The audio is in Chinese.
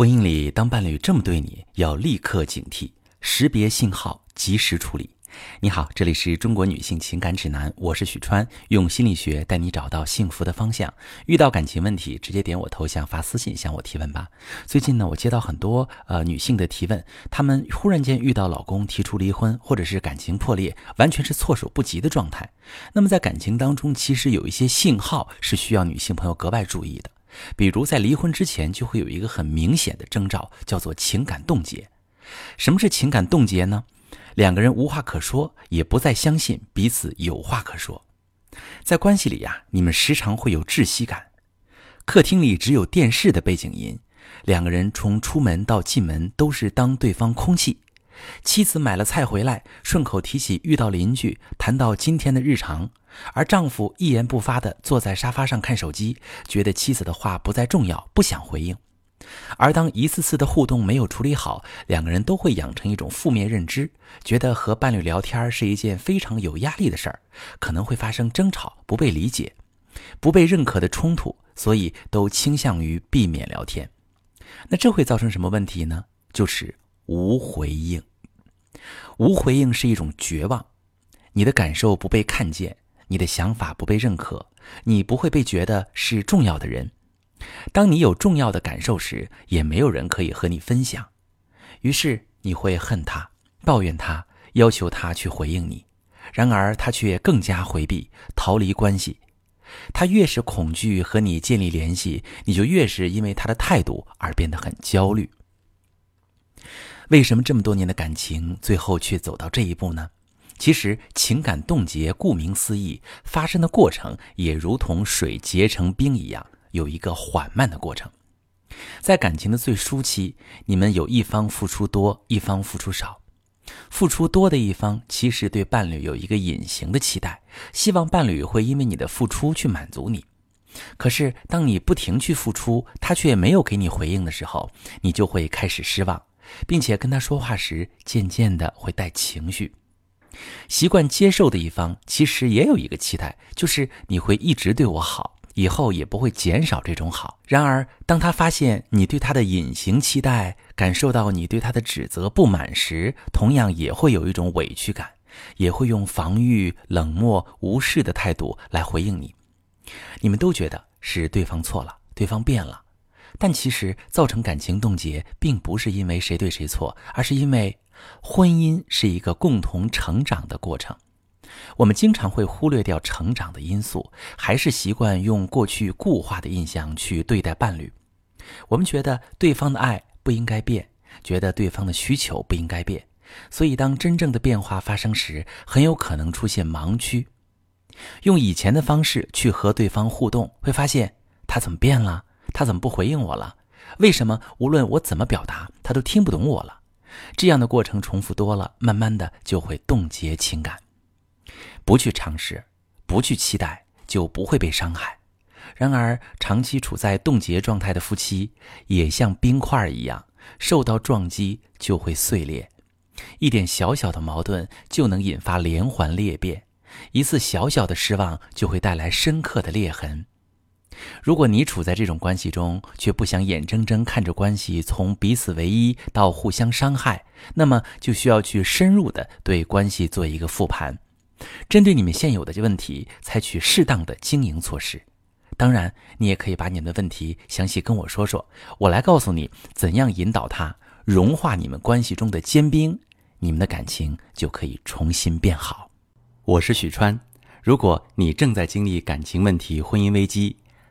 婚姻里，当伴侣这么对你，要立刻警惕，识别信号，及时处理。你好，这里是中国女性情感指南，我是许川，用心理学带你找到幸福的方向。遇到感情问题，直接点我头像发私信向我提问吧。最近呢，我接到很多呃女性的提问，她们忽然间遇到老公提出离婚，或者是感情破裂，完全是措手不及的状态。那么在感情当中，其实有一些信号是需要女性朋友格外注意的。比如在离婚之前，就会有一个很明显的征兆，叫做情感冻结。什么是情感冻结呢？两个人无话可说，也不再相信彼此有话可说。在关系里呀，你们时常会有窒息感。客厅里只有电视的背景音，两个人从出门到进门都是当对方空气。妻子买了菜回来，顺口提起遇到邻居，谈到今天的日常，而丈夫一言不发地坐在沙发上看手机，觉得妻子的话不再重要，不想回应。而当一次次的互动没有处理好，两个人都会养成一种负面认知，觉得和伴侣聊天是一件非常有压力的事儿，可能会发生争吵、不被理解、不被认可的冲突，所以都倾向于避免聊天。那这会造成什么问题呢？就是无回应。无回应是一种绝望，你的感受不被看见，你的想法不被认可，你不会被觉得是重要的人。当你有重要的感受时，也没有人可以和你分享，于是你会恨他、抱怨他、要求他去回应你。然而他却更加回避、逃离关系。他越是恐惧和你建立联系，你就越是因为他的态度而变得很焦虑。为什么这么多年的感情最后却走到这一步呢？其实，情感冻结顾名思义，发生的过程也如同水结成冰一样，有一个缓慢的过程。在感情的最初期，你们有一方付出多，一方付出少。付出多的一方其实对伴侣有一个隐形的期待，希望伴侣会因为你的付出去满足你。可是，当你不停去付出，他却没有给你回应的时候，你就会开始失望。并且跟他说话时，渐渐的会带情绪。习惯接受的一方，其实也有一个期待，就是你会一直对我好，以后也不会减少这种好。然而，当他发现你对他的隐形期待，感受到你对他的指责不满时，同样也会有一种委屈感，也会用防御、冷漠、无视的态度来回应你。你们都觉得是对方错了，对方变了。但其实造成感情冻结，并不是因为谁对谁错，而是因为婚姻是一个共同成长的过程。我们经常会忽略掉成长的因素，还是习惯用过去固化的印象去对待伴侣。我们觉得对方的爱不应该变，觉得对方的需求不应该变，所以当真正的变化发生时，很有可能出现盲区。用以前的方式去和对方互动，会发现他怎么变了？他怎么不回应我了？为什么无论我怎么表达，他都听不懂我了？这样的过程重复多了，慢慢的就会冻结情感。不去尝试，不去期待，就不会被伤害。然而，长期处在冻结状态的夫妻，也像冰块一样，受到撞击就会碎裂。一点小小的矛盾就能引发连环裂变，一次小小的失望就会带来深刻的裂痕。如果你处在这种关系中，却不想眼睁睁看着关系从彼此唯一到互相伤害，那么就需要去深入的对关系做一个复盘，针对你们现有的问题，采取适当的经营措施。当然，你也可以把你们的问题详细跟我说说，我来告诉你怎样引导他融化你们关系中的坚冰，你们的感情就可以重新变好。我是许川，如果你正在经历感情问题、婚姻危机，